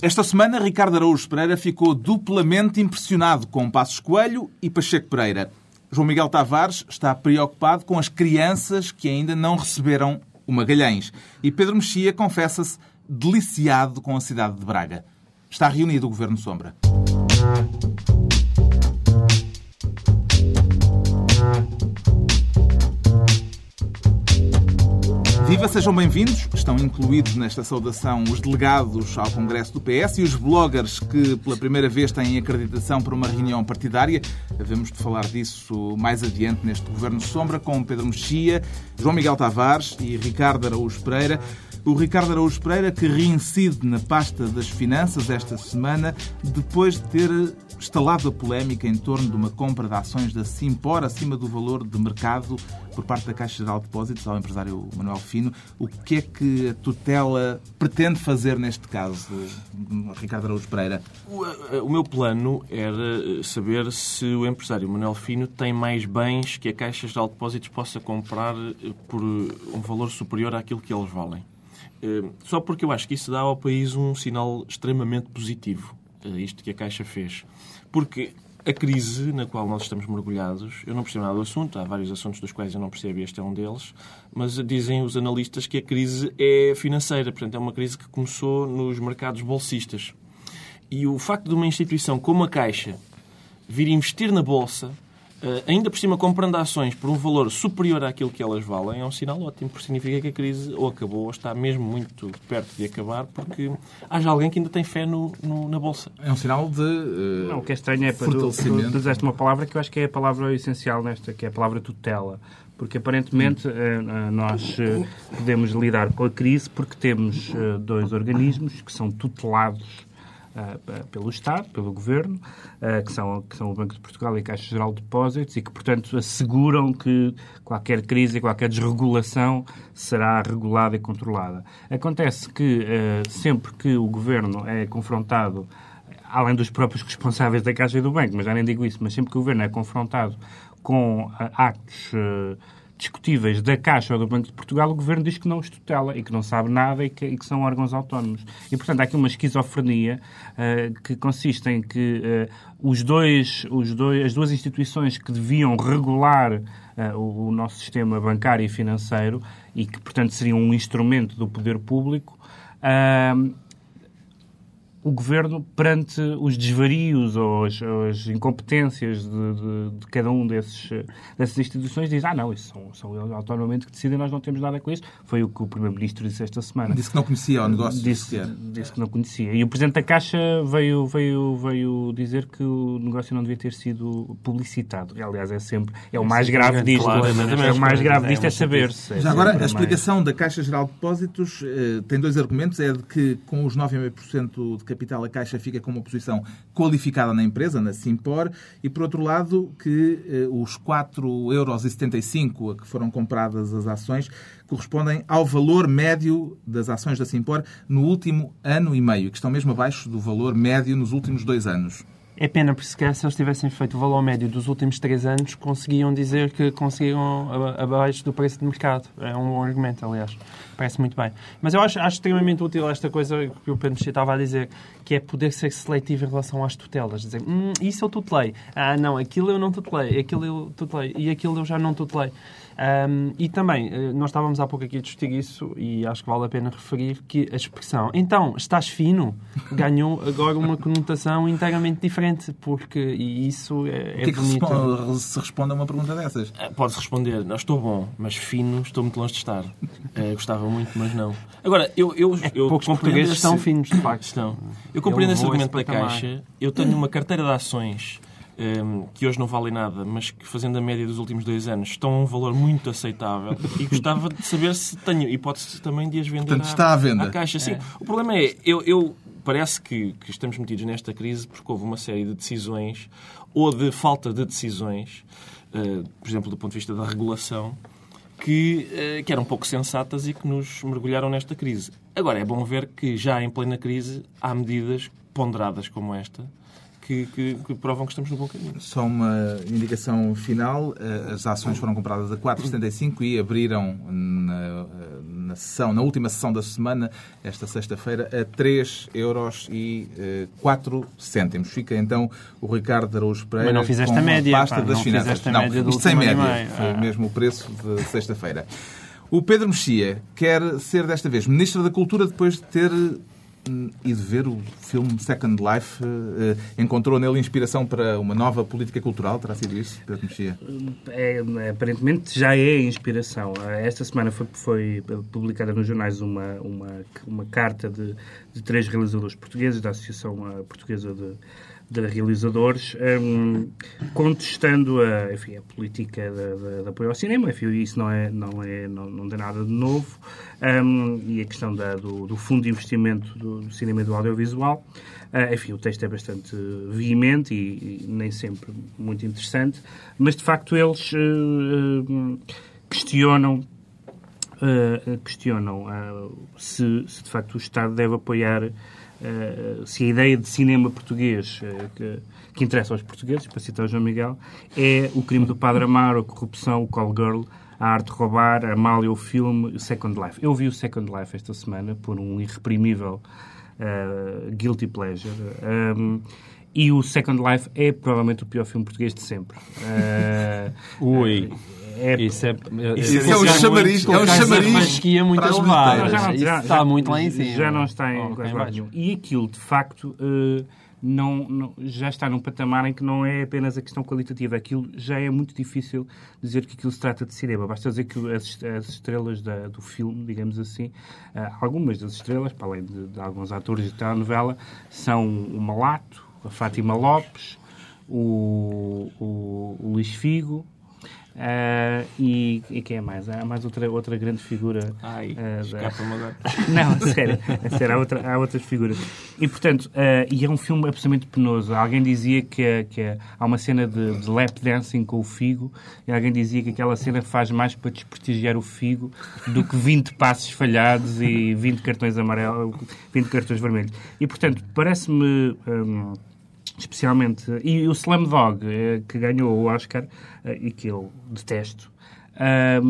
Esta semana, Ricardo Araújo Pereira ficou duplamente impressionado com Passos Coelho e Pacheco Pereira. João Miguel Tavares está preocupado com as crianças que ainda não receberam o Magalhães. E Pedro Mexia confessa-se deliciado com a cidade de Braga. Está reunido o Governo Sombra. Viva, sejam bem-vindos. Estão incluídos nesta saudação os delegados ao Congresso do PS e os bloggers que pela primeira vez têm acreditação para uma reunião partidária. Havemos de falar disso mais adiante neste Governo Sombra com Pedro Mexia, João Miguel Tavares e Ricardo Araújo Pereira. O Ricardo Araújo Pereira, que reincide na pasta das finanças esta semana, depois de ter instalado a polémica em torno de uma compra de ações da Simpor acima do valor de mercado por parte da Caixa Geral de Depósitos ao empresário Manuel Fino. O que é que a tutela pretende fazer neste caso, Ricardo Araújo Pereira? O, eh, o meu plano era saber se o empresário Manuel Fino tem mais bens que a Caixa Geral de Depósitos possa comprar eh, por um valor superior àquilo que eles valem. Eh, só porque eu acho que isso dá ao país um sinal extremamente positivo, isto que a Caixa fez. Porque a crise na qual nós estamos mergulhados, eu não percebo nada do assunto, há vários assuntos dos quais eu não percebo, este é um deles, mas dizem os analistas que a crise é financeira, portanto é uma crise que começou nos mercados bolsistas. E o facto de uma instituição como a Caixa vir investir na Bolsa ainda por cima comprando ações por um valor superior àquilo que elas valem, é um sinal ótimo, porque significa que a crise ou acabou ou está mesmo muito perto de acabar, porque haja alguém que ainda tem fé no, no na Bolsa. É um sinal de uh, Não, o que é estranho é para tu, tu disseste uma palavra que eu acho que é a palavra essencial nesta, que é a palavra tutela. Porque aparentemente uh, nós podemos lidar com a crise porque temos dois organismos que são tutelados uh, pelo Estado, pelo Governo, uh, que, são, que são o Banco de Portugal e a Caixa Geral de Depósitos, e que, portanto, asseguram que qualquer crise qualquer desregulação será regulada e controlada. Acontece que uh, sempre que o Governo é confrontado além dos próprios responsáveis da Caixa e do Banco, mas já nem digo isso, mas sempre que o Governo é confrontado com actos uh, discutíveis da Caixa ou do Banco de Portugal, o Governo diz que não os tutela e que não sabe nada e que, e que são órgãos autónomos. E, portanto, há aqui uma esquizofrenia uh, que consiste em que uh, os dois, os dois, as duas instituições que deviam regular uh, o, o, nosso sistema bancário e financeiro e que, portanto, seriam um instrumento do poder público, o governo, perante os desvarios ou as, ou as incompetências de, de, de, cada um desses, dessas instituições, diz: Ah, não, isso são, são eles autonomamente que decidem, nós não temos nada com isso. Foi o que o Primeiro-Ministro disse esta semana. Disse que não conhecia o negócio. Disse, disse que não conhecia. E o Presidente da Caixa veio, veio, veio dizer que o negócio não devia ter sido publicitado. E, aliás, é sempre. É o mais grave disto. Claro, é, o mais grave disto é, é saber-se. É Já agora, a explicação mais... da Caixa Geral de Depósitos eh, tem dois argumentos. É de que, com os 9,5% de capital, a Caixa fica com uma posição qualificada na empresa, na Simpor, e por outro lado que eh, os 4,75 euros a que foram compradas as ações correspondem ao valor médio das ações da Simpor no último ano e meio, que estão mesmo abaixo do valor médio nos últimos dois anos. É pena, porque sequer se eles tivessem feito o valor médio dos últimos três anos, conseguiam dizer que conseguiram abaixo do preço de mercado. É um bom argumento, aliás. Parece muito bem. Mas eu acho, acho extremamente útil esta coisa que o Pedro estava a dizer, que é poder ser seletivo em relação às tutelas. Dizer, hum, isso eu tutelei. Ah, não, aquilo eu não tutelei. Aquilo eu tutelei. E aquilo eu já não tutelei. Um, e também, eh, nós estávamos há pouco aqui a discutir isso e acho que vale a pena referir que a expressão então, estás fino, ganhou agora uma conotação inteiramente diferente, porque e isso é, é que bonito. É que se responde a uma pergunta dessas? Eh, pode responder, não estou bom, mas fino estou muito longe de estar. Uh, gostava muito, mas não. Agora, eu... eu, é eu poucos portugueses esse... estão finos, de facto. Estão. Eu compreendo esse argumento da Caixa. Eu tenho uma carteira de ações Ehm, que hoje não valem nada, mas que fazendo a média dos últimos dois anos estão a um valor muito aceitável e gostava de saber se tenho hipótese também de as vender Portanto, está à venda. à caixa. Sim. É. O problema é, eu, eu parece que, que, estamos metidos nesta crise porque houve uma série de decisões ou de falta de decisões, uh, por exemplo, do ponto de vista da regulação, que, uh, que eram pouco sensatas e que nos mergulharam nesta crise. Agora, é bom ver que já em plena crise há medidas ponderadas como esta que, que, que, provam que estamos no bom caminho. Só uma indicação final. Eh, as ações foram compradas a 4,75 e abriram na, na, sessão, na última sessão da semana, esta sexta-feira, a 3 euros e 4 cêntimos. Fica então o Ricardo Araújo Pereira Mas não fizeste com a média, pasta pá, das não finanças. Não, isto sem média. Foi ah. mesmo o preço de sexta-feira. O Pedro Mexia quer ser desta vez Ministro da Cultura depois de ter hum, ido ver o filme Second Life. Uh, encontrou nele inspiração para uma nova política cultural? Terá sido isso, Pedro Mexia? É, aparentemente já é inspiração. Esta semana foi, foi publicada nos jornais uma, uma, uma carta de, de três realizadores portugueses da Associação Portuguesa de de realizadores um, contestando a, enfim, a política de, de, de, apoio ao cinema. Enfim, isso não, é, não, é, não, não tem nada de novo. Um, e a questão da, do, do, fundo de investimento do, do cinema e do audiovisual. Uh, enfim, o texto é bastante veemente e, e, nem sempre muito interessante, mas de facto eles uh, questionam Uh, questionam uh, se, se, de facto o Estado deve apoiar se a ideia de cinema português uh, que, que, interessa aos portugueses, para citar o João Miguel, é o crime do Padre Amaro, a corrupção, o Call Girl, a arte de roubar, a Amália, o filme, o Second Life. Eu vi o Second Life esta semana por um irreprimível uh, guilty pleasure. Um, e o Second Life é provavelmente o pior filme português de sempre. Ui. É, isso é, isso, isso é, um chamariz, é um chamariz é muito elevado. Já, já, está muito lá em cima. Já não está em oh, quase lado nenhum. E aquilo, de facto, uh, não, não, já está num patamar em que não é apenas a questão qualitativa. Aquilo já é muito difícil dizer que aquilo se trata de cinema. Basta dizer que as, as estrelas da, do filme, digamos assim, uh, algumas das estrelas, para além de, de alguns atores de telenovela, são o Malato, a Fátima Lopes, o, o, o Luís Figo, Uh, e, e, quem é mais? Há mais outra, outra grande figura. Ai, uh, da... agora. Não, sério, sério há, outra, há outras figuras. E, portanto, uh, e é um filme absolutamente penoso. Alguém dizia que, que há uma cena de, de, lap dancing com o Figo e alguém dizia que aquela cena faz mais para desprestigiar o Figo do que 20 passos falhados e 20 cartões amarelos, 20 cartões vermelhos. E, portanto, parece-me... Um, especialmente. E o Slam Dog, eh, que ganhou o Oscar, eh, e que eu detesto, eh,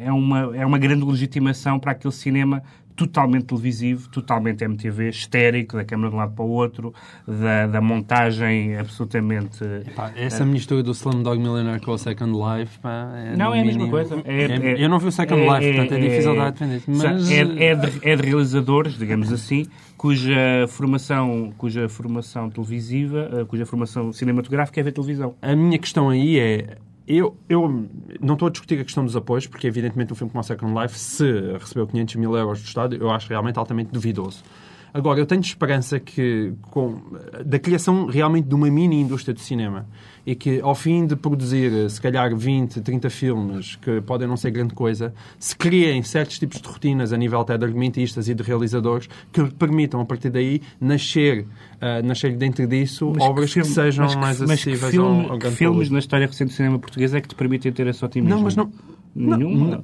é uma, é uma grande legitimação para aquele cinema totalmente televisivo, totalmente MTV, histérico, da câmera de um lado para o outro, da, da montagem absolutamente... Epá, essa uh, mistura do Slumdog Millionaire com o Second Life, pá, é Não, é a mesma coisa. É, é, eu não vi o Second é, Life, é, portanto é, difícil dar a defender. Mas... É, é, de, é de realizadores, digamos assim, cuja formação, cuja formação televisiva, uh, cuja formação cinematográfica é ver televisão. A minha questão aí é eu, eu não estou a discutir a questão dos apoios, porque evidentemente um filme como a Second Life, se recebeu 500 mil euros do Estado, eu acho realmente altamente duvidoso. Agora, eu tenho esperança que, com, da criação realmente de uma mini indústria de cinema, e que ao fim de produzir, se calhar, 20, 30 filmes, que podem não ser grande coisa, se criem certos tipos de rotinas a nível até de argumentistas e de realizadores que permitam, a partir daí, nascer, uh, nascer dentro disso mas obras que, filme, que sejam que, mais acessíveis mas que filme, ao, ao que filmes na história recente do cinema português é que te permitem ter esse otimismo? Não, mas não... Nenhum?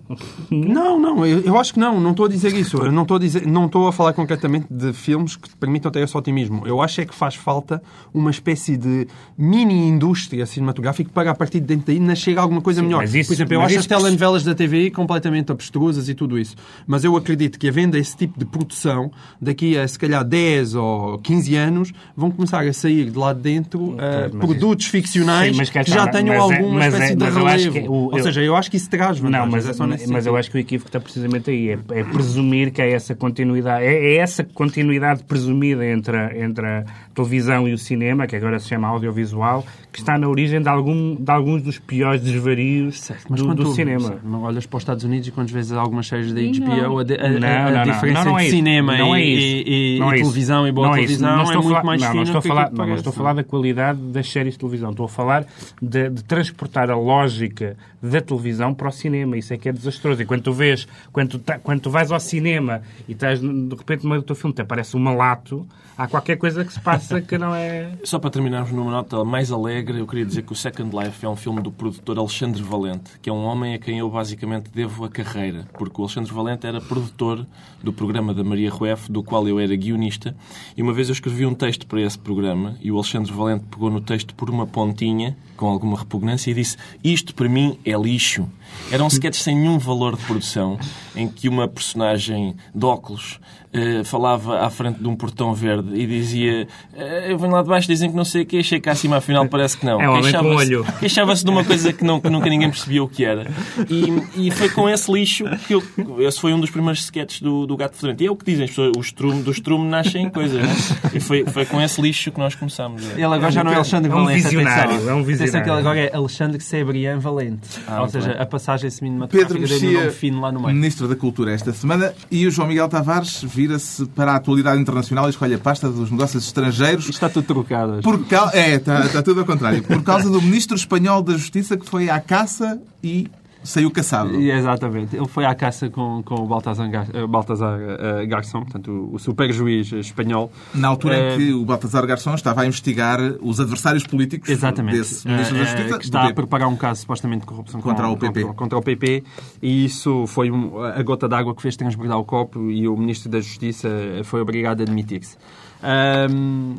Não, não, eu, eu, acho que não, não estou a dizer isso. Eu não estou a, dizer, não estou a falar concretamente de filmes que permitam ter esse otimismo. Eu acho é que faz falta uma espécie de mini indústria cinematográfica para a partir de dentro daí nascer alguma coisa Sim, melhor. Isso, Por exemplo, eu acho as telenovelas da TVI completamente abstrusas e tudo isso. Mas eu acredito que havendo esse tipo de produção, daqui a se calhar 10 ou 15 anos, vão começar a sair de lá de dentro uh, produtos isso... ficcionais Sim, que já tenham é- alguma é, espécie é, de relevo. O, Ou seja, eu acho que isso terá as Não, mas, é mas eu acho que o equívoco está precisamente aí. É, é presumir que há essa continuidade. É, é, essa continuidade presumida entre a, entre a televisão e o cinema, que agora se chama audiovisual, que está na origem de, algum, de alguns dos piores desvarios certo, do, do cinema. Não olhas para os Estados Unidos e quando vês algumas séries da HBO, a, a, não, a, diferença não, não entre cinema não é e, e, e televisão e boa televisão é, muito mais não, fina não estou, a falar, não, estou a falar da qualidade das séries de televisão. Estou a falar de, de transportar a lógica da televisão para o cinema cinema. Isso é que é desastroso. E quando tu vês, quando tu, tá, quando tu vais ao cinema e estás de repente no meio do teu filme, te aparece um malato, há qualquer coisa que se passa que não é. Só para terminarmos numa nota mais alegre, eu queria dizer que o Second Life é um filme do produtor Alexandre Valente, que é um homem a quem eu basicamente devo a carreira, porque o Alexandre Valente era produtor do programa da Maria Rueff, do qual eu era guionista, e uma vez eu escrevi um texto para esse programa e o Alexandre Valente pegou no texto por uma pontinha, com alguma repugnância, e disse: Isto para mim é lixo. Eram sketches sem nenhum valor de produção, em que uma personagem de óculos uh, falava à frente de um portão verde e dizia: uh, Eu venho lá de baixo, dizem que não sei o que, chega cá acima, afinal parece que não. É um Queixava-se queixava de uma coisa que, não, que, nunca ninguém percebia o que era. E, e, foi com esse lixo que eu. Esse foi um dos primeiros sketches do, do Gato Fedorento. E é o que dizem as pessoas: o estrume, do estrume nascem coisas. Né? E foi, foi com esse lixo que nós começamos. Ele agora já não é Alexandre é um Valente. Visionário, é um visionário. Que ele agora é Alexandre Sebrian Valente. Ah, Ou seja, a passagem cinematográfica Pedro Mexia, fino lá no meio. Ministro da Cultura esta semana, e o João Miguel Tavares vira-se para a atualidade internacional e escolhe a pasta dos negócios estrangeiros. Isto está tudo trocado. Por cal... É, está, está tudo ao contrário. Por causa do Ministro Espanhol da Justiça que foi à caça e saiu caçado. Exatamente. Ele foi à caça com, com o uh, Baltazar uh, Garçom, portanto, o, o super juiz espanhol. Na altura uh, em que o Baltazar Garçom estava a investigar os adversários políticos exatamente. desse Ministro da Justiça. que está a preparar um caso supostamente de corrupção contra com, o PP. Contra, contra, o PP. E isso foi um, a gota d'água que fez transbordar o copo e o Ministro da Justiça foi obrigado a admitir-se. Um,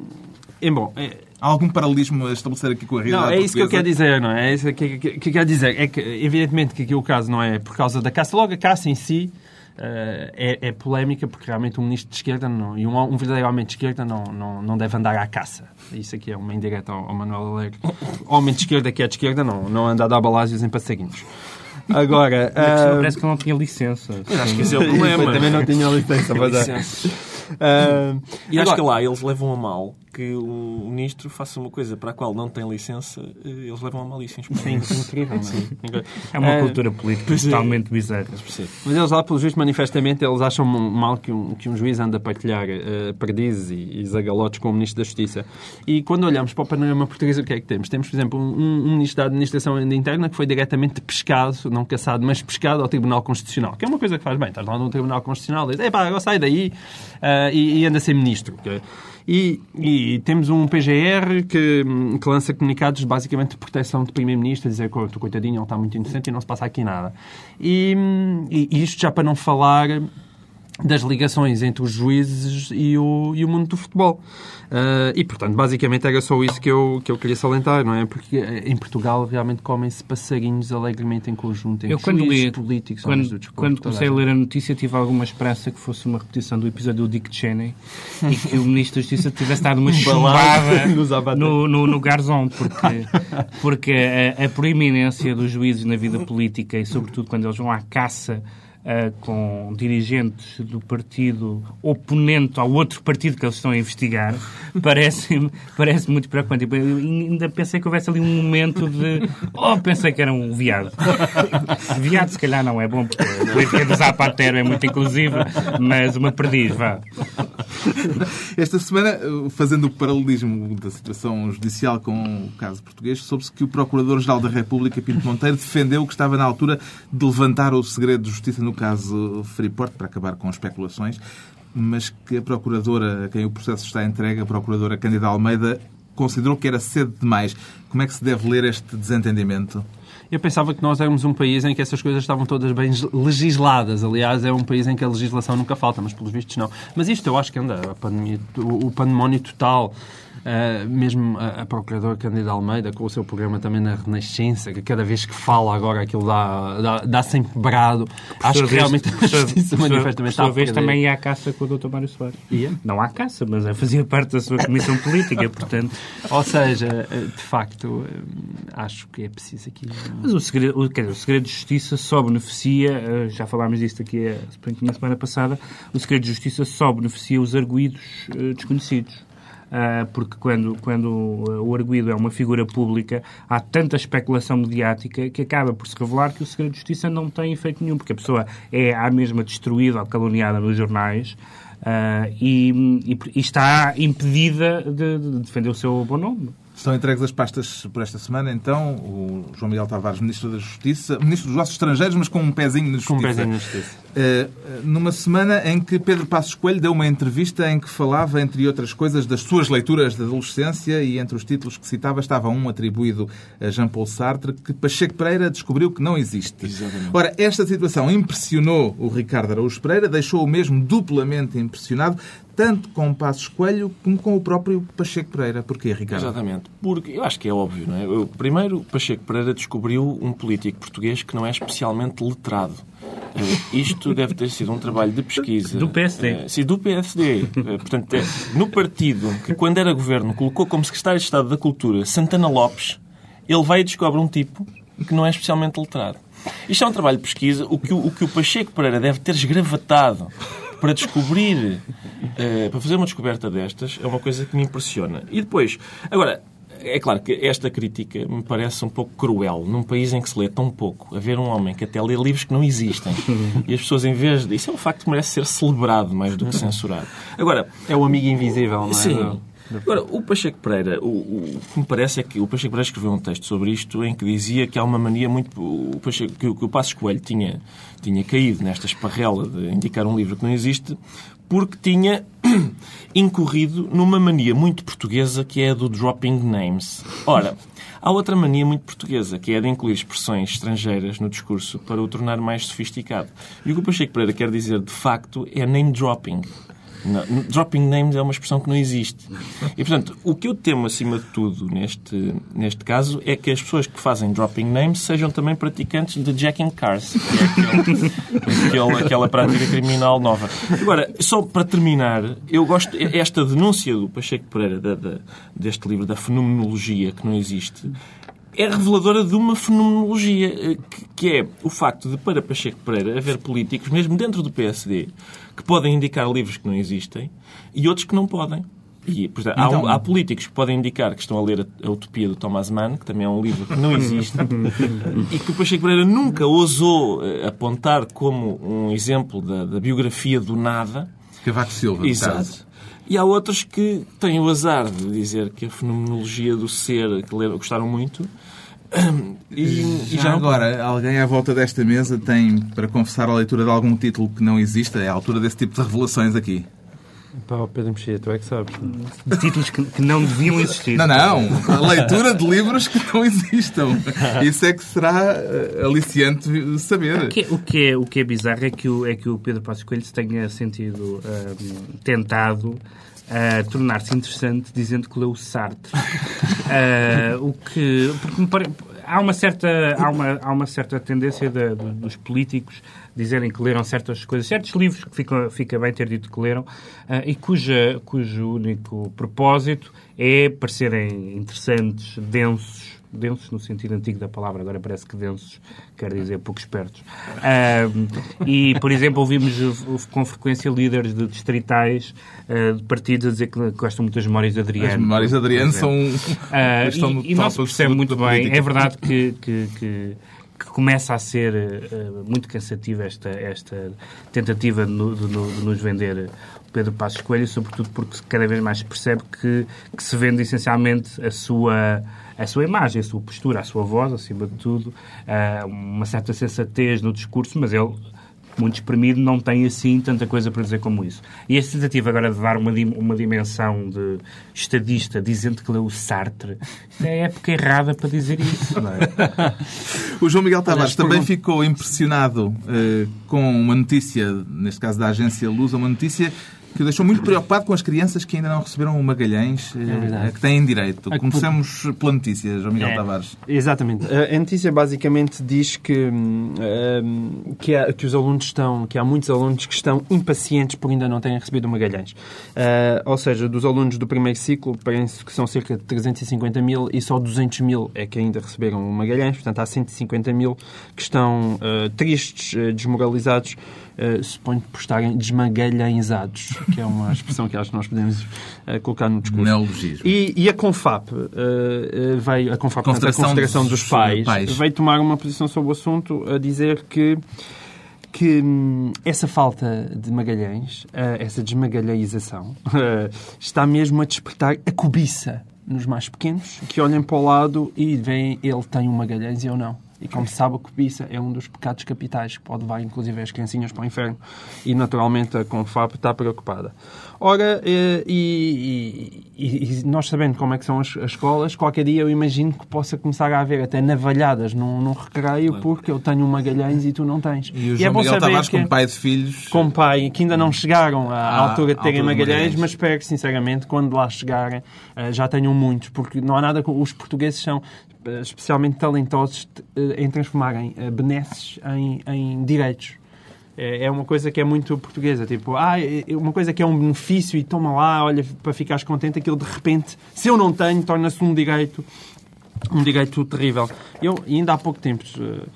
e, bom, Há algum paralelismo a estabelecer aqui com a realidade Não, é isso portuguesa? que eu quero dizer, não é? É isso que, que, que, quero dizer. É que, evidentemente, que aqui o caso não é por causa da caça. Logo, a caça em si uh, é, é, polémica, porque realmente um ministro de esquerda não, e um, um verdadeiro homem de esquerda não, não, não deve andar à caça. Isso aqui é uma indireta ao, ao Manuel Alegre. Homem de esquerda que é de esquerda não, não anda a dar balásios em passarinhos. Agora... Uh... Parece que não tinha licença. Eu acho que esse é o problema. também não tinha licença, mas é. Uh, e acho que lá eles levam a mal que o ministro faça uma coisa para a qual não tem licença, eh, eles levam a malícia. Sim, incrível. Sim. É uma uh, cultura política é. totalmente bizarra. Mas eles lá, pelo juízo, manifestamente, eles acham mal que um, que um juiz anda a partilhar uh, perdizes e, e zagalotes com o ministro da Justiça. E quando olhamos para o panorama português, o que é que temos? Temos, por exemplo, um, um ministro da Administração Interna que foi diretamente pescado, não caçado, mas pescado ao Tribunal Constitucional, que é uma coisa que faz bem. Estás lá no Tribunal Constitucional e diz, epá, agora sai daí uh, e, e anda a ser ministro. Okay? E, e, temos um PGR que, que, lança comunicados basicamente de proteção de Primeiro-Ministro, dizer que o coitadinho ele está muito inocente e não se passa aqui nada. E, e isto já para não falar das ligações entre os juízes e o, e o mundo do futebol. Uh, e, portanto, basicamente era só isso que eu, que eu queria salientar, não é? Porque eh, em Portugal realmente comem-se passarinhos alegremente em conjunto entre eu, quando juízes, li, políticos, quando, do desporto, quando comecei a ler a notícia tive alguma esperança que fosse uma repetição do episódio do Dick Cheney e que o Ministro da Justiça tivesse dado uma chumbada no, no, no porque, porque a, a proeminência dos juízes na vida política e, sobretudo, quando eles vão à caça uh, com dirigentes do partido oponente ao outro partido que eles estão a investigar, parece, parece muito preocupante. Eu ainda pensei que houvesse ali um momento de. Oh, pensei que era um viado. viado, se calhar, não é bom, porque a política do Zapatero é muito inclusiva, mas uma perdiz, vá. Esta semana, fazendo o paralelismo da situação judicial com o caso português, soube-se que o Procurador-Geral da República, Pinto Monteiro, defendeu que estava na altura de levantar o segredo de justiça no caso Freeport, para acabar com especulações, mas que a Procuradora, a quem o processo está entregue, a Procuradora Cândida Almeida, considerou que era cedo demais. Como é que se deve ler este desentendimento? Eu pensava que nós éramos um país em que essas coisas estavam todas bem legisladas. Aliás, é um país em que a legislação nunca falta, mas pelos vistos não. Mas isto eu acho que anda, a pandemia, o pandemónio total Uh, mesmo a, a Procuradora Cândida Almeida, com o seu programa também na Renascença, que cada vez que fala agora aquilo dá, dá, dá sempre brado. Acho que realmente a justiça manifestamente está vez também ia à caça com o Dr. Mário Soares. Ia? Não há caça, mas é fazia parte da sua comissão política, portanto... Ou seja, eh, de facto, eh, acho que é preciso aqui... Mas o segredo, o, dizer, o segredo de justiça só beneficia, já falámos disto aqui na semana passada, o segredo de justiça só beneficia os arguídos desconhecidos. Ah, porque quando, quando o arguído é uma figura pública, há tanta especulação mediática que acaba por se revelar que o segredo de justiça não tem efeito nenhum, porque a pessoa é à mesma destruída ou caluniada nos jornais uh, e, e, e, está impedida de, de, defender o seu bom nome. Estão entregues as pastas por esta semana, então, o João Miguel Tavares, Ministro da Justiça, Ministro dos Negócios Estrangeiros, mas com um pezinho na Justiça. Com um pezinho na Justiça. Uh, numa semana em que Pedro Passos Coelho deu uma entrevista em que falava, entre outras coisas, das suas leituras da adolescência e entre os títulos que citava estava um atribuído a Jean-Paul Sartre, que Pacheco Pereira descobriu que não existe. Exatamente. Ora, esta situação impressionou o Ricardo Araújo Pereira, deixou-o mesmo duplamente impressionado, tanto com Passos Coelho como com o próprio Pacheco Pereira. Porquê, Ricardo? Exatamente. Porque eu acho que é óbvio, não é? Eu, primeiro, Pacheco Pereira descobriu um político português que não é especialmente letrado. Uh, isto deve ter sido um trabalho de pesquisa. Do PSD. Uh, sim, do PSD. Uh, portanto, é, no partido que, quando era governo, colocou como secretário de Estado da Cultura Santana Lopes, ele vai e descobre um tipo que não é especialmente letrado. Isto é um trabalho de pesquisa. O que o, o, que o Pacheco Pereira deve ter esgravatado para descobrir, uh, para fazer uma descoberta destas, é uma coisa que me impressiona. E depois, agora, é claro que esta crítica me parece um pouco cruel num país em que se lê tão pouco. Haver um homem que até lê livros que não existem e as pessoas, em vez de. Isso é um facto que merece ser celebrado mais do que censurado. Agora. É o amigo invisível, não é? Sim. Agora, o Pacheco Pereira, o, o, que me parece é que o Pacheco Pereira escreveu um texto sobre isto em que dizia que há uma mania muito. O Pacheco, que, que o Passos Coelho tinha, tinha caído nesta esparrela de indicar um livro que não existe porque tinha incorrido numa mania muito portuguesa que é a do dropping names. Ora, há outra mania muito portuguesa que é a de incluir expressões estrangeiras no discurso para o tornar mais sofisticado. E o que o Pacheco Pereira quer dizer, de facto, é name dropping. Não, dropping names é uma expressão que não existe. E, portanto, o que eu temo, acima de tudo, neste, neste caso, é que as pessoas que fazem dropping names sejam também praticantes de jacking cars, que é aquela prática criminal nova. Agora, só para terminar, eu gosto... Esta denúncia do Pacheco Pereira, da, da, deste livro, da fenomenologia que não existe, é reveladora de uma fenomenologia, que é o facto de, para Pacheco Pereira, haver políticos, mesmo dentro do PSD, que podem indicar livros que não existem e outros que não podem. E, portanto, então, há, há, políticos que podem indicar que estão a ler a, a, Utopia do Thomas Mann, que também é um livro que não existe, e que o Pacheco Pereira nunca ousou eh, apontar como um exemplo da, da biografia do nada. Cavaco Silva, Exato. E há outros que têm o azar de dizer que a fenomenologia do ser, que gostaram muito, e, já, já agora, alguém à volta desta mesa tem para confessar a leitura de algum título que não exista? É a altura desse tipo de revelações aqui. Pá, Pedro Mexia, tu é que sabes. Títulos que, que, não deviam existir. Não, não. A leitura de livros que não existam. Isso é que será eh, aliciante saber. O que, é, o que, é, o que é bizarro é que o, é que o Pedro Passos Coelho se tenha sentido um, eh, tentado a tornar-se interessante dizendo que leu Sartre. uh, o que. Pare... Há uma certa, há uma, há uma certa tendência de, de, dos políticos dizerem que leram certas coisas, certos livros que fica, fica bem ter dito que leram, uh, e cuja, cujo único propósito é parecerem interessantes, densos, densos no sentido antigo da palavra, agora parece que densos quer dizer pouco espertos. e, por exemplo, ouvimos com frequência líderes de distritais uh, de partidos a dizer que gostam muito das memórias de Adriano. As memórias de Adriano são... Uh, e, e não se percebe muito bem. É verdade que, que, que que começa a ser uh, muito cansativa esta, esta tentativa de, de, de, nos vender Pedro Passos Coelho, sobretudo porque cada vez mais se percebe que, que se vende essencialmente a sua a sua imagem, a sua postura, a sua voz, acima de tudo, uh, uma certa sensatez no discurso, mas ele muito espremido, não tem assim tanta coisa para dizer como isso. E esta tentativa agora de dar uma, uma dimensão de estadista dizendo que leu o Sartre, é a época errada para dizer isso, não é? o João Miguel Tavares também ficou impressionado uh, com uma notícia, neste caso da agência Luz, uma notícia que o deixou muito preocupado com as crianças que ainda não receberam o Magalhães, é que têm direito. Começamos pela notícia, João Miguel é, Tavares. Exatamente. A notícia basicamente diz que, hum, que, há, que, os alunos estão, que há muitos alunos que estão impacientes por ainda não terem recebido o Magalhães. Uh, ou seja, dos alunos do primeiro ciclo, parece que são cerca de 350 mil e só 200 mil é que ainda receberam o Magalhães. Portanto, há 150 mil que estão uh, tristes, desmoralizados uh, suponho por estarem desmagalhanzados, que é uma expressão que acho que nós podemos uh, colocar no discurso. Neologismo. E, e a CONFAP, uh, veio, a CONFAP, Confederação, a Confederação dos, dos pais, pais, veio tomar uma posição sobre o assunto a dizer que que hum, essa falta de Magalhães, essa desmagalhãização, está mesmo a despertar a cobiça nos mais pequenos, que olhem para o lado e veem ele tem um Magalhães e eu não. E como se sabe, a cobiça é um dos pecados capitais que pode levar, inclusive, as criancinhas para o inferno. E, naturalmente, a Confab está preocupada. Ora, eh, e, e, e, nós sabendo como é que são as, as, escolas, qualquer dia eu imagino que possa começar a haver até navalhadas num, num recreio claro. porque eu tenho um Magalhães e tu não tens. E o João é bom Miguel Tavares com pai de filhos... Com pai, que ainda não chegaram à, ah, altura de terem Magalhães, Magalhães, mas espero que, sinceramente, quando lá chegarem, eh, já tenham muitos, porque não há nada... Os portugueses são especialmente talentosos eh, em transformarem benesses em, em direitos. É, é uma coisa que é muito portuguesa. Tipo, ah, é, é uma coisa que é um benefício e toma lá, olha, para ficares contente, aquilo de repente, se eu não tenho, torna-se um direito, um direito terrível. Eu, ainda há pouco tempo, eh,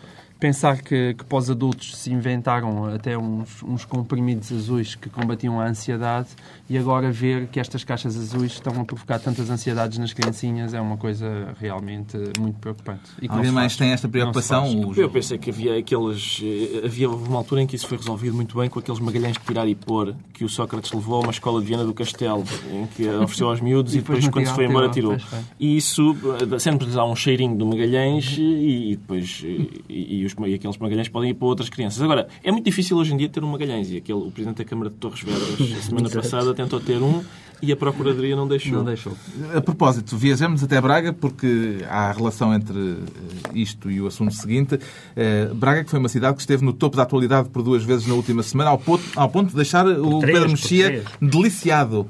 pensar que, que para os adultos se inventaram até uns, uns comprimidos azuis que combatiam a ansiedade e agora ver que estas caixas azuis estão a provocar tantas ansiedades nas criancinhas é uma coisa realmente muito preocupante. E Alguém mais tem esta preocupação? Eu pensei que havia aqueles... Eh, havia uma altura em que isso foi resolvido muito bem com aqueles magalhães de tirar e pôr que o Sócrates levou a uma escola de Viena do Castelo em que ofereceu aos miúdos e, e depois, quando se foi embora, tirou. E isso, eh, sempre lhes dá um cheirinho do magalhães e, e depois... E, e, os, e aqueles Magalhães podem ir para outras crianças. Agora, é muito difícil hoje em dia ter um Magalhães e aquele, o Presidente da Câmara de Torres Vedras, a semana passada, tentou ter um e a Procuradoria não deixou. Não deixou. A propósito, viajamos até Braga porque há relação entre eh, isto e o assunto seguinte. Eh, Braga, que foi uma cidade que esteve no topo da atualidade por duas vezes na última semana, ao ponto, ao ponto de deixar o três, Pedro Mexia deliciado.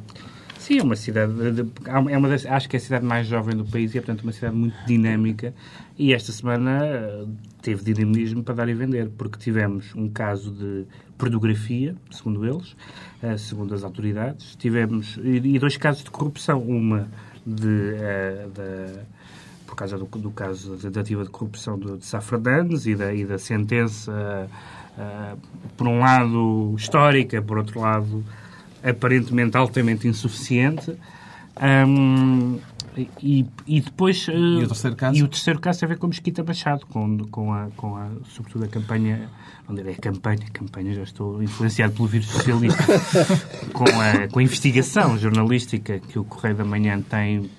Sim, é uma cidade. É uma das, acho que é a cidade mais jovem do país e é, portanto, uma cidade muito dinâmica. E esta semana eh, teve dinamismo para dar e vender, porque tivemos um caso de pornografia, segundo eles, uh, segundo as autoridades, tivemos e, dois casos de corrupção, uma de, uh, de por causa do, do, caso da tentativa de corrupção de, de Sá e da, e da sentença, uh, por um lado histórica, por outro lado aparentemente altamente insuficiente. Um, e, e depois. E o terceiro caso? E o terceiro caso tem a ver com Mesquita Machado, com, com, a, com a, sobretudo a campanha. Onde é a campanha? campanha, já estou influenciado pelo vírus socialista. com, a, com a investigação jornalística que o Correio da Manhã tem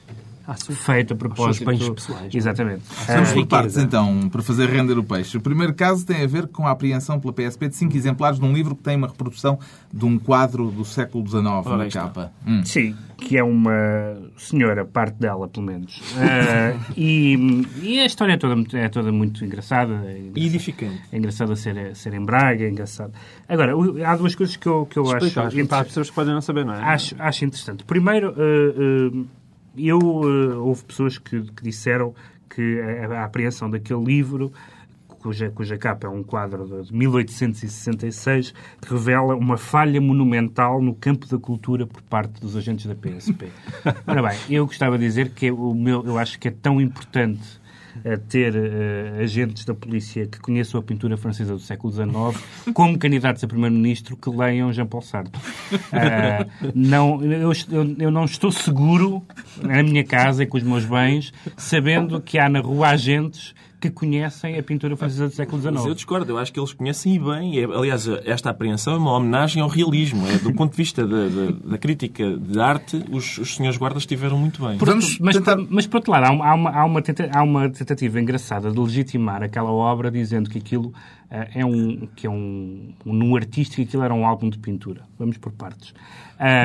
feito a propósito. pessoais. É? Exatamente. Vamos por partes, então, para fazer render o peixe. O primeiro caso tem a ver com a apreensão pela PSP de cinco exemplares de um livro que tem uma reprodução de um quadro do século XIX na capa. Hum. Sim, que é uma senhora, parte dela, pelo menos. Uh, e, e, a história é toda, é toda muito engraçada. É e edificante. É engraçada ser, ser em Braga, é engraçado. Agora, há duas coisas que eu, que eu acho... Para as pessoas que podem não saber, não é? Acho, acho interessante. Primeiro... Uh, uh, eu uh, houve pessoas que, que, disseram que a, a apreensão daquele livro cuja, cuja capa é um quadro de 1866, revela uma falha monumental no campo da cultura por parte dos agentes da PSP. Ora bem, eu gostava de dizer que o meu, eu acho que é tão importante a ter uh, agentes da polícia que conheçam a pintura francesa do século XIX como candidatos a primeiro-ministro que leiam Jean-Paul Sartre. Uh, não, eu, eu, não estou seguro na minha casa e com os meus bens sabendo que há na rua agentes que conhecem a pintura francesa do século XIX. Mas eu discordo, eu acho que eles conhecem bem. É, aliás, esta apreensão é uma homenagem ao realismo. É, do ponto de vista da, da, da crítica de arte, os, os senhores guardas estiveram muito bem. Vamos mas, tentar... mas, por outro lado, há uma, há, uma tenta, há uma tentativa engraçada de legitimar aquela obra dizendo que aquilo uh, é um, que é um, um, no artístico aquilo era um álbum de pintura. Vamos por partes.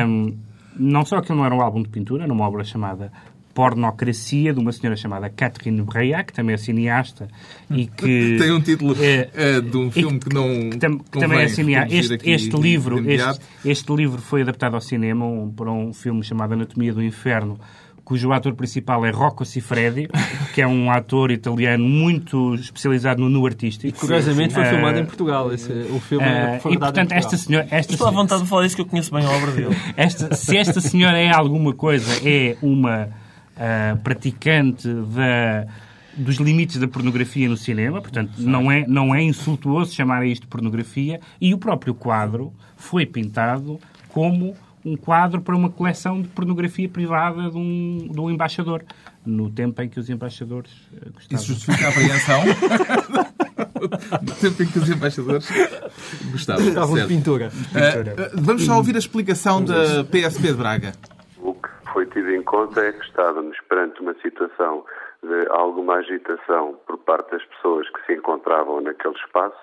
Um, não só que não era um álbum de pintura, era uma obra chamada Pornocracia, de uma senhora chamada Catherine Breillat, que também é cineasta e que... Tem um título é, é, de um filme que, que não que, tam, que também é cineasta. Este, este livro, este, este, livro foi adaptado ao cinema um, para um filme chamado Anatomia do Inferno, cujo ator principal é Rocco Siffredi, que é um ator italiano muito especializado no nu artístico. E, curiosamente foi uh, filmado em Portugal. Esse, o filme uh, foi E, portanto, esta senhora... Esta Estou à vontade de falar isso que eu conheço bem a obra dele. Esta, se esta senhora é alguma coisa, é uma uh, praticante da, dos limites da pornografia no cinema, portanto, não é, não é insultuoso chamar isto de pornografia, e o próprio quadro foi pintado como um quadro para uma coleção de pornografia privada de um, de um embaixador, no tempo em que os embaixadores uh, gostavam... Isso justifica a apreensão? no tempo em que os embaixadores gostavam. Estavam de pintura. Uh, vamos só ouvir a explicação da PSP de Braga conta é que estávamos perante uma situação de alguma agitação por parte das pessoas que se encontravam naquele espaço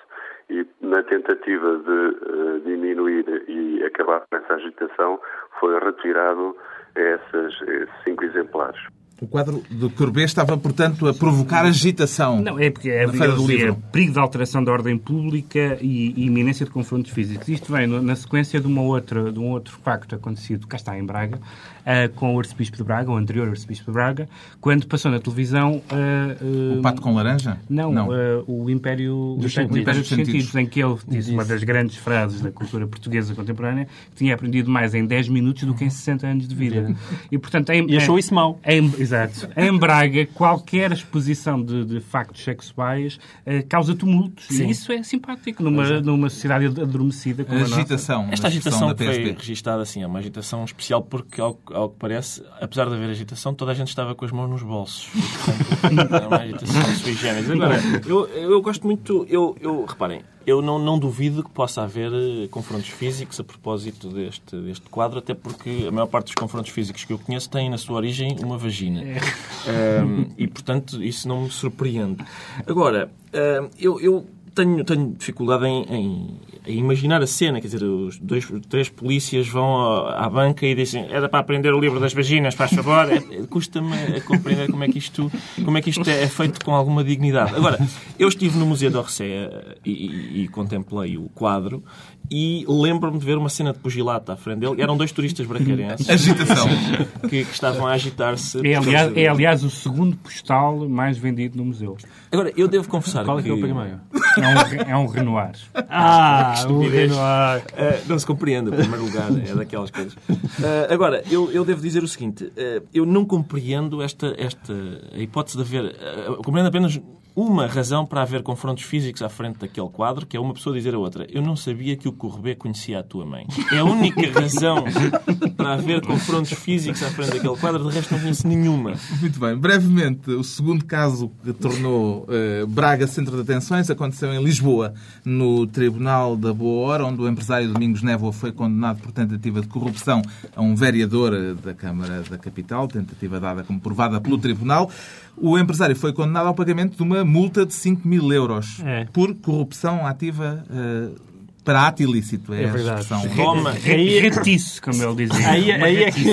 e na tentativa de uh, diminuir e acabar com essa agitação foi retirado esses cinco exemplares. O quadro do Courbet estava, portanto, a provocar agitação. Não, é porque é, feira do livro. é perigo de alteração da ordem pública e, e iminência de confrontos físicos. Isto vem na sequência de, uma outra, de um outro facto acontecido, cá está em Braga, uh, com o arcebispo de Braga, o anterior arcebispo de Braga, quando passou na televisão... Uh, uh, o pato com laranja? Não, não. o Império dos, Império, Império dos Sentidos, sentidos, em que ele disse uma das grandes frases da cultura portuguesa contemporânea, que tinha aprendido mais em 10 minutos do que em 60 anos de vida. E, portanto, em, e achou isso mau. Em, exato. Em Braga, qualquer exposição de, de factos sexuais causa tumultos. Sim. E isso é simpático numa, é. numa sociedade adormecida como agitação, a nossa. Esta agitação foi registada assim, é uma agitação especial porque, ao, ao que parece, apesar de haver agitação, toda a gente estava com as mãos nos bolsos. Portanto, é uma agitação sui generis. Agora, eu, eu gosto muito... Eu, eu, reparem, eu não, não duvido que possa haver eh, confrontos físicos a propósito deste, deste quadro, até porque a maior parte dos confrontos físicos que eu conheço têm na sua origem uma vagina. É. Um, e, portanto, isso não me surpreende. Agora, um, eu, eu tenho, tenho dificuldade em, em, em, imaginar a cena. Quer dizer, os dois, três polícias vão à banca e dizem era para aprender o livro das vaginas, faz favor. É, Custa-me a compreender como é, que isto, como é que isto é feito com alguma dignidade. Agora, eu estive no Museu d'Orsay eh, e, e, e contemplei o quadro e lembro-me de ver uma cena de pugilato à frente dele. Eram dois turistas bracarenses. Agitação. Que, que estavam a agitar-se. É aliás, é, aliás, o segundo postal mais vendido no museu. Agora, eu devo confessar Qual é que é o primeiro? É um, é um Renoir. Ah, o Renoir. Uh, não se compreende, em primeiro lugar, é daquelas coisas. Uh, agora, eu, eu devo dizer o seguinte. Uh, eu não compreendo esta, esta a hipótese de haver... compreendo apenas uma razão para haver confrontos físicos à frente daquele quadro, que é uma pessoa dizer a outra: Eu não sabia que o Courbet conhecia a tua mãe. É a única razão para haver confrontos físicos à frente daquele quadro, de resto não conheço nenhuma. Muito bem. Brevemente, o segundo caso que tornou uh, Braga centro de atenções aconteceu em Lisboa, no Tribunal da Boa Hora, onde o empresário Domingos Névoa foi condenado por tentativa de corrupção a um vereador eh, da Câmara da Capital, tentativa dada como provada pelo Tribunal. O empresário foi condenado ao pagamento de uma multa de 5 mil euros é. por corrupção ativa uh, para ato ilícito. É, é verdade. a expressão. Toma. Aí, retice, como ele dizia. Aí, aí é que,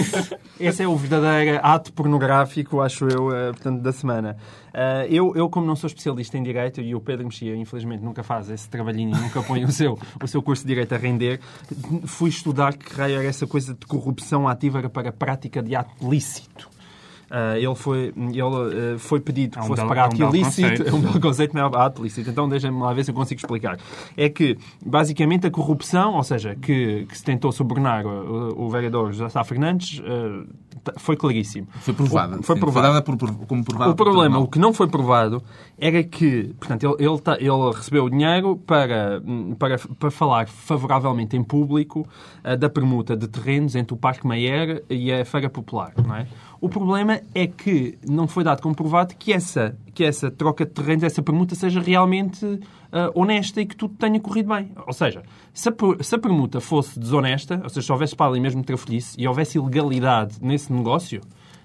esse é o verdadeiro ato pornográfico, acho eu, uh, portanto, da semana. Uh, eu, eu, como não sou especialista em Direito, e o Pedro Mexia, infelizmente, nunca faz esse trabalhinho, nunca põe o seu, o seu curso de Direito a render, fui estudar que raio era essa coisa de corrupção ativa para a prática de ato lícito. Uh, ele foi, ele, uh, foi pedido que é um fosse para ato ilícito. É um belo conceito, mas é ato ilícito. Então deixem-me lá ver se eu consigo explicar. É que, basicamente, a corrupção, ou seja, que, que se tentou subornar o, o vereador José Sá Fernandes, uh, foi claríssimo. Foi provada. O, foi provada. Por, como provada. O problema, o que não foi provado, era que, portanto, ele, ele, tá, ele recebeu o dinheiro para, para, para falar favoravelmente em público da permuta de terrenos entre o Parque Mayer e a Feira Popular, não é? O problema é que não foi dado comprovado que essa, que essa troca de terrenos, essa permuta, seja realmente uh, honesta e que tudo tenha corrido bem. Ou seja, se a, se a permuta fosse desonesta, ou seja, se houvesse para ali mesmo trafolhice e houvesse ilegalidade nesse negócio,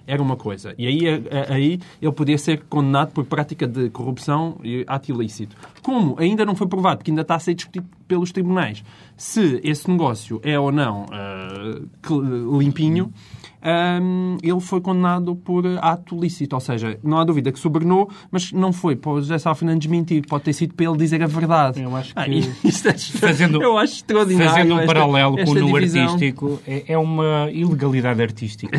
era uma coisa. E aí, aí ele podia ser condenado por prática de corrupção e ato ilícito. Como ainda não foi provado, que ainda está a ser discutido pelos tribunais, se esse negócio é ou não uh, limpinho, um, ele foi condenado por ato lícito. Ou seja, não há dúvida que sobornou, mas não foi para o José Sá Fernandes mentir. Pode ter sido para ele dizer a verdade. Eu acho ah, que... Ah, isto é, fazendo, eu acho extraordinário. Fazendo um esta, paralelo com o no artístico, é, é, uma ilegalidade artística,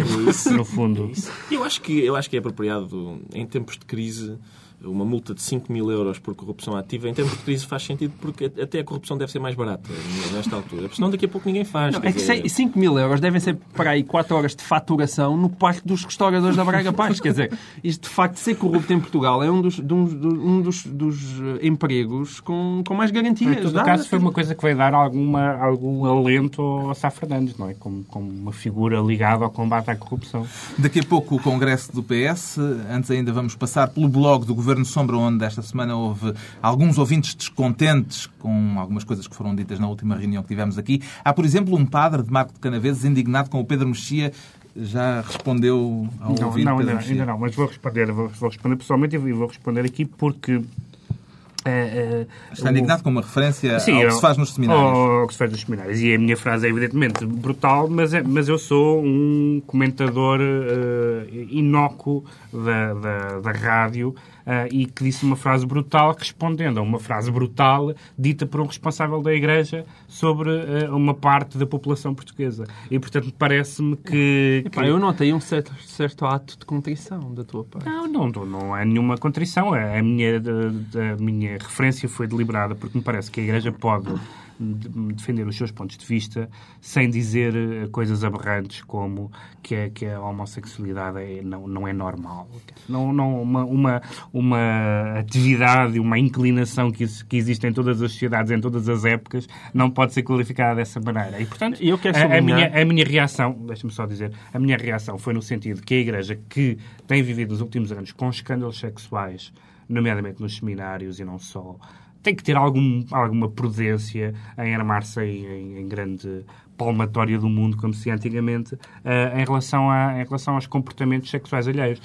no fundo. Eu acho, que, eu acho que é apropriado, em tempos de crise uma multa de 5 mil euros por corrupção ativa, em termos de crise faz sentido porque até a corrupção deve ser mais barata nesta altura. Porque senão daqui a pouco ninguém faz. Não, é que dizer... 5 mil euros devem ser para aí 4 horas de faturação no parque dos restauradores da Braga Paz. Quer dizer, isto de facto ser corrupto em Portugal é um dos, de um, um dos, dos, eh, empregos com, com mais garantias. Em todo caso, foi uma coisa que veio dar alguma, algum alento ao Sá Fernandes, não é? Como, como uma figura ligada ao combate à corrupção. Daqui a pouco o Congresso do PS. Antes ainda vamos passar pelo blog do Governo Governo Sombra, onde esta semana houve alguns ouvintes descontentes com algumas coisas que foram ditas na última reunião que tivemos aqui. Há, por exemplo, um padre de Marco de Canaveses indignado com o Pedro Mexia já respondeu ao não, ouvinte? Não, ainda, ainda, não, mas vou responder, vou, vou responder pessoalmente e vou responder aqui porque é, é, Está indignado o... com uma referência Sim, ao que se faz nos seminários. Ao que se faz nos seminários. E a minha frase é evidentemente brutal, mas, é, mas eu sou um comentador uh, inócuo da, da, da rádio e que disse uma frase brutal respondendo a uma frase brutal dita por um responsável da Igreja sobre uh, uma parte da população portuguesa. E, portanto, parece-me que, que... Eu notei um certo, certo ato de contrição da tua parte. Não, não, não é nenhuma contrição. A minha, a minha referência foi deliberada porque me parece que a Igreja pode defender os seus pontos de vista sem dizer eh, coisas aberrantes como que a, que a homossexualidade é, não, não é normal. Não, não, uma, uma, uma atividade, uma inclinação que, que existe em todas as sociedades, em todas as épocas, não pode ser qualificada dessa maneira. E, portanto, eu quero a, a, minha, a minha reação, deixa-me só dizer, a minha reação foi no sentido que a Igreja, que tem vivido os últimos anos com escândalos sexuais, nomeadamente nos seminários e não só, tem que ter algum, alguma prudência em armar-se em, em, grande palmatória do mundo, como se antigamente, uh, em, relação a, em relação aos comportamentos sexuais alheios.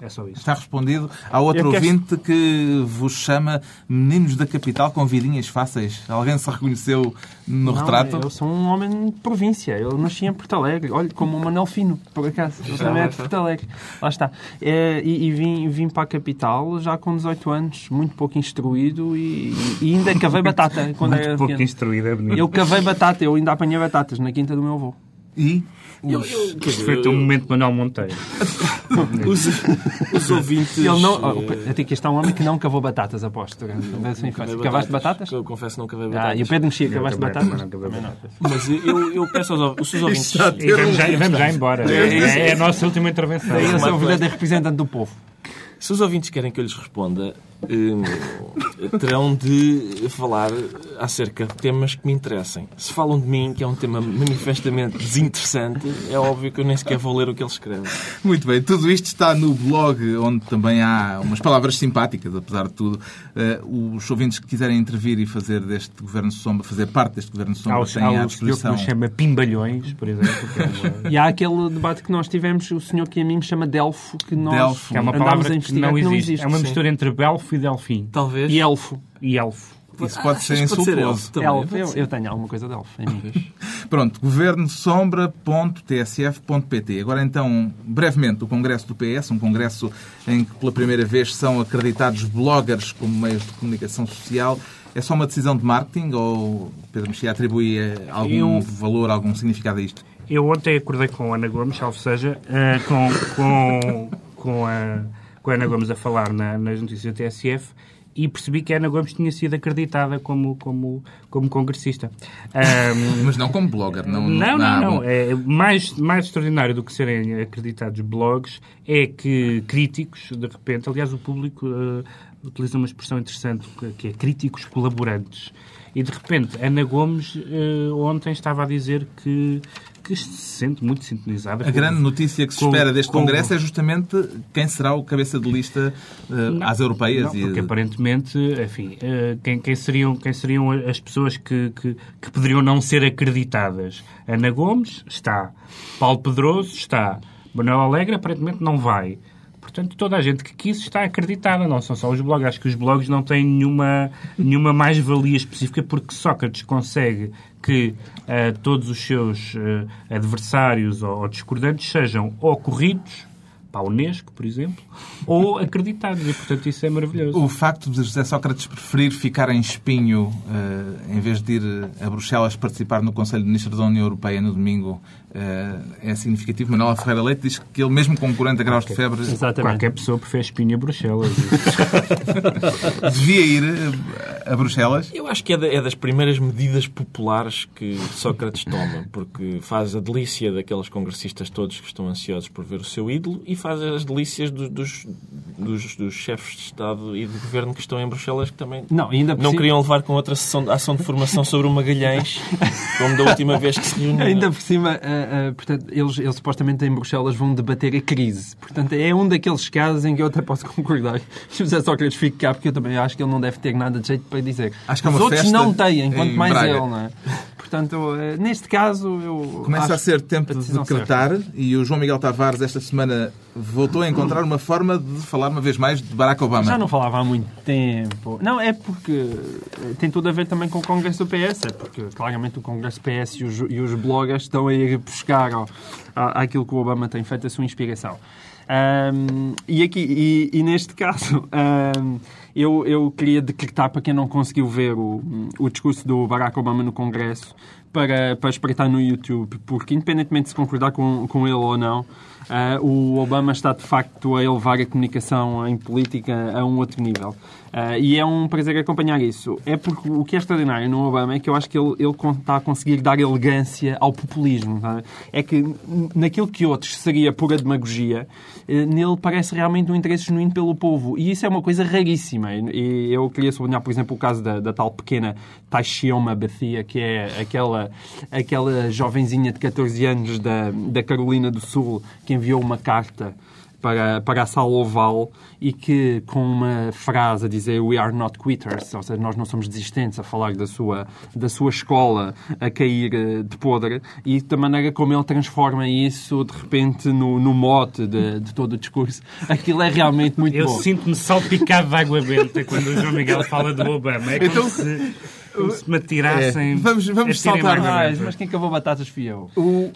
É só isso. Está respondido. Há outro ouvinte que vos chama Meninos da Capital com vidinhas fáceis. Alguém se reconheceu no não, retrato? Eu sou um homem de província. Eu nasci em Porto Alegre. Olha, como o Manel Fino, por acaso. Eu também é de Porto Alegre. Lá está. É, e, e vim, vim para a capital já com 18 anos, muito pouco instruído e, e ainda cavei batata. Quando muito era pouco pequeno. instruído, é bonito. Eu cavei batata. Eu ainda apanhei batatas na quinta do meu avô. E? Eu, eu, Feito um momento Manuel Monteiro. os, os ouvintes. Ele não, oh, até que este é um homem que não cavou batatas, aposto. Cavaste batatas? Eu confesso que não cavei batatas. Ah, e o Pedro Mexia, cavaste batatas? Mas eu, eu peço aos, os seus ouvintes. E vamos já, vamos já embora. É, é a nossa última intervenção. Eu sou o verdadeiro representante do povo. Se os ouvintes querem que eu lhes responda, eh, terão de falar acerca de temas que me interessem. Se falam de mim, que é um tema manifestamente desinteressante, é óbvio que eu nem sequer vou ler o que eles escrevem. Muito bem, tudo isto está no blog, onde também há umas palavras simpáticas, apesar de tudo. Uh, os ouvintes que quiserem intervir e fazer deste Governo Sombra, fazer parte deste Governo Sombra, há, têm há à disposição... que nos chama Pimbalhões, por exemplo. É uma... e há aquele debate que nós tivemos, o senhor que a mim me chama Delfo, que nós Delfo. Que é uma palavra que não existe. não existe. É uma mistura entre Belfo elfo e delfim. Talvez. E elfo. E elfo. Isso pode ah, ser insultuoso. Pode ser elfo. Eu, eu, tenho alguma coisa de elfo em mim. Pronto, governosombra.tsf.pt. Agora então, brevemente, o Congresso do PS, um congresso em que pela primeira vez são acreditados bloggers como meios de comunicação social. É só uma decisão de marketing ou Pedro Mexia atribui eh, algum eu, valor, algum significado a isto? Eu ontem acordei com a Ana Gomes, salvo seja, uh, com, com, com a com a Ana Gomes a falar na, nas notícias da TSF e percebi que a Ana Gomes tinha sido acreditada como, como, como congressista. Um, Mas não como blogger, não Não, não, não. É, mais, mais extraordinário do que serem acreditados blogs é que críticos, de repente, aliás, o público uh, utiliza uma expressão interessante que é críticos colaborantes. E de repente, Ana Gomes uh, ontem estava a dizer que que se sente muito sintonizada. A grande notícia que se espera deste com, Congresso é justamente quem será o cabeça de lista uh, não, às europeias. Não, porque e... aparentemente, enfim, uh, quem, quem, seriam, quem seriam as pessoas que, que, que poderiam não ser acreditadas? Ana Gomes está. Paulo Pedroso está. Manuel Alegre aparentemente não vai. Portanto, toda a gente que quis está acreditada, não são só os blogs. Acho que os blogs não têm nenhuma, nenhuma mais-valia específica porque Sócrates consegue que uh, todos os seus uh, adversários ou, ou discordantes sejam ocorridos a Unesco, por exemplo, ou acreditados. E, portanto, isso é maravilhoso. O facto de José Sócrates preferir ficar em espinho uh, em vez de ir a Bruxelas participar no Conselho de Ministros da União Europeia no domingo é significativo. Manuela Ferreira Leite diz que ele, mesmo com 40 graus de febre... Exatamente. Qualquer pessoa prefere espinho a Bruxelas. Devia ir eh, a Bruxelas? Eu acho que é, é das primeiras medidas populares que Sócrates toma, porque faz a delícia daqueles congressistas todos que estão ansiosos por ver o seu ídolo e faz as delícias do, dos, dos, dos, chefes de Estado e de Governo que estão em Bruxelas que também não, ainda não queriam levar com outra sessão, ação de formação sobre o Magalhães, como da última vez que se reuniram. Ainda por cima, uh, portanto, eles, eles supostamente em Bruxelas vão debater a crise. Portanto, é um daqueles casos em que eu até posso concordar que José Sócrates fique cá, porque eu também acho que ele não deve ter nada de jeito para dizer. Acho que é Os outros não têm, quanto em mais Braga. ele, não é? Portanto, uh, neste caso, eu. Começa a ser tempo a de decretar certa. e o João Miguel Tavares esta semana voltou a encontrar uma forma de falar uma vez mais de Barack Obama. Já não falava há muito tempo. Não, é porque eh, tem tudo a ver também com o Congresso do PS. É porque claramente o Congresso do PS e os, e os bloggers estão a ir buscar ao, àquilo que o Obama tem feito a sua inspiração. Ahm, e, aqui, e, e neste caso, ahm, eu, eu queria decretar para quem não conseguiu ver o, o discurso do Barack Obama no Congresso para, para espreitar no YouTube, porque independentemente de se concordar com, com ele ou não, ah, o Obama está de facto a elevar a comunicação em política a um outro nível. Ah, e é um prazer acompanhar isso. É porque o que é extraordinário no Obama é que eu acho que ele, ele está a conseguir dar elegância ao populismo. sabe? É que naquilo que outros seria pura demagogia, nele parece realmente um interesse genuíno pelo povo. E isso é uma coisa raríssima. E eu queria sublinhar, por exemplo, o caso da, da tal pequena Taishioma Bathia, que é aquela, aquela jovenzinha de 14 anos da, da Carolina do Sul que enviou uma carta para, para a sala oval e que com uma frase a dizer We are not quitters, ou seja, nós não somos desistentes, a falar da sua, da sua escola a cair eh, de podre e da maneira como ele transforma isso de repente no, no mote de, de todo o discurso. Aquilo é realmente muito Eu bom. sinto-me salpicado de água benta quando o João Miguel fala do Obama. É como, Então- se, como se me atirassem. É, vamos- vamos saltar água Mas, quem cavou batatas fui eu. O, o-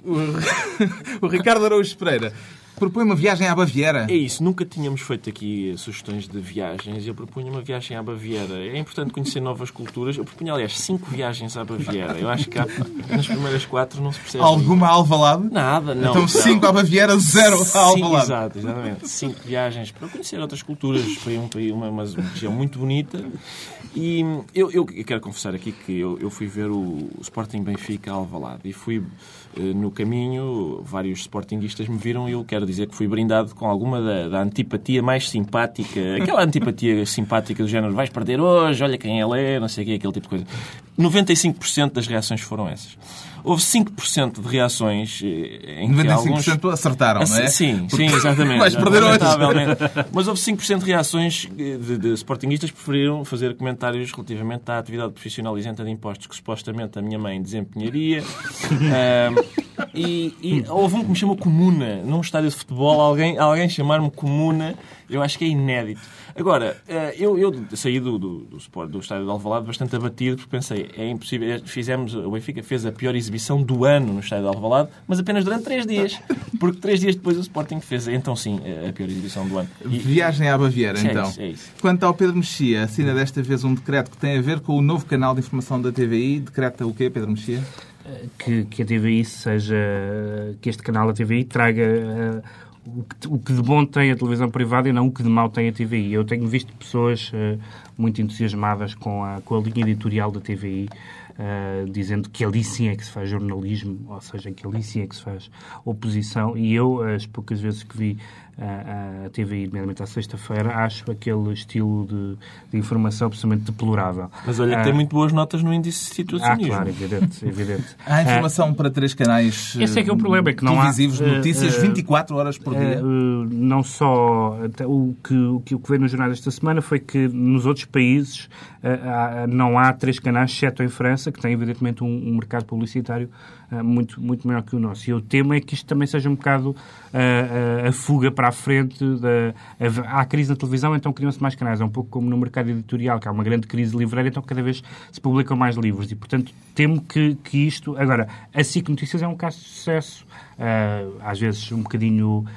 o Ricardo Araújo Pereira propõe uma viagem à Baviera. É isso, nunca tínhamos feito aqui sugestões de viagens. Eu propunha uma viagem à Baviera. É importante conhecer novas culturas. Eu propunha, aliás, cinco viagens à Baviera. Eu acho que há, nas primeiras quatro não se percebe. Alguma a Alvalade? Nada, não. então não. 5 à Baviera, 0 à Sim, Alvalade. exato, exatamente. Cinco viagens para conhecer outras culturas, para um país, uma, uma região muito bonita. E eu, eu quero confessar aqui que eu, eu fui ver o, Sporting Benfica a Alvalade e fui no caminho, vários sportinguistas me viram e eu quero dizer que fui brindado com alguma da, da antipatia mais simpática, aquela antipatia simpática do género vais perder hoje, olha quem ele é, não sei o quê, aquele tipo de coisa. 95% das reações foram essas. Houve 5% de reações eh, em que 95% alguns... acertaram, não é? Sim, sim, exatamente. Vais perder hoje. Lamentavelmente. Mas houve 5% de reações eh, de, de sportinguistas que preferiram fazer comentários relativamente à atividade profissional isenta de impostos que supostamente a minha mãe desempenharia. Ahm, e, e houve um que me chamou Comuna. Num estádio de futebol, alguém, alguém chamar-me Comuna, eu acho que é inédito. Agora, eh, eu, eu saí do, do, do, do estádio de Alvalade bastante abatido porque pensei, é impossível. eh, Fizemos, o Benfica fez a pior exibição do ano no estádio de Alvalade, mas apenas durante três dias. Porque três dias depois o Sporting fez, então sim, a pior exibição do ano. E- Viagem à Baviera, É então. isso, é isso. Quanto ao Pedro Mexia, assina desta vez um decreto que tem a ver com o novo canal de informação da TVI. Decreta o quê, Pedro Mexia? que, que a TVI seja. que este canal da TVI traga. eh, o que, de bom tem a televisão privada e não o que de mau tem a TVI. Eu tenho visto pessoas eh, muito entusiasmadas com a, com a linha editorial da TVI, eh, dizendo que ali sim é que se faz jornalismo, ou seja, que ali sim é que se faz oposição. E eu, as poucas vezes que vi a, a TVI, nomeadamente à sexta-feira, acho aquele estilo de, de informação absolutamente deplorável. Mas olha que Ah, tem muito boas notas no índice de Ah, situacionismo. claro, evidente, evidente. Há informação para três canais Esse é que é o problema, é que não há, televisivos, eh, notícias, eh, 24 horas por dia. eh, não só o que o que o que veio nos jornais esta semana foi que nos outros países há- não há três canais, exceto em França, que tem evidentemente um, um mercado publicitário muito muito maior que o nosso. E eu temo é que isto também seja um bocado eh, eh, a fuga para a frente da a- há crise na televisão, então criam-se mais canais. É um pouco como no mercado editorial, que há uma grande crise livreira, então cada vez se publicam mais livros. E portanto temo que que isto agora a SIC Notícias é um caso de sucesso, eh, às vezes um bocadinho eh,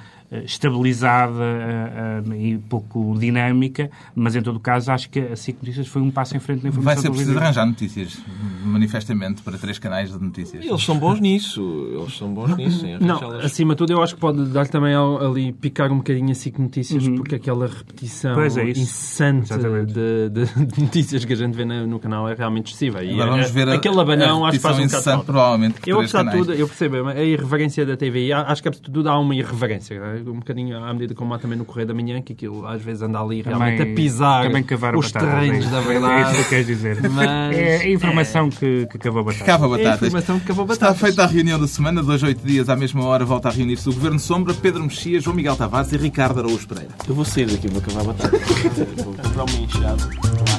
estabilizada eh, eh, e pouco dinâmica, mas em todo o caso acho que a SIC Notícias foi um passo em frente na Vai informação ser preciso arranjar notícias, manifestamente, para três canais de notícias. Eles são bons nisso. Eles são bons nisso. Não, acima de tudo, eu acho que pode dar também ali picar um bocadinho a SIC Notícias, porque aquela repetição é incessante de, de- de notícias que a gente vê no canal é realmente excessiva. E Agora vamos ver a, aquele abanão a acho que faz um bocado provavelmente, Eu, três apesar de canais. tudo, eu percebo a irreverência da TVI. Acho que, apesar de tudo, há uma irreverência. Um bocadinho à medida como há também no Correio da Manhã, que aquilo às vezes anda ali realmente também, a pisar também os terrenos da verdade. É isso que queres dizer. Mas, é a informação é... que, que cavou batatas. Cava batatas. É a informação que cavou batatas. Está feita a reunião da semana, dois, oito dias à mesma hora, volta a reunir-se o Governo Sombra, Pedro Mexia, João Miguel Tavares e Ricardo Araújo Pereira. Eu vou sair daqui, vou cavar batatas. vou comprar uma enxada.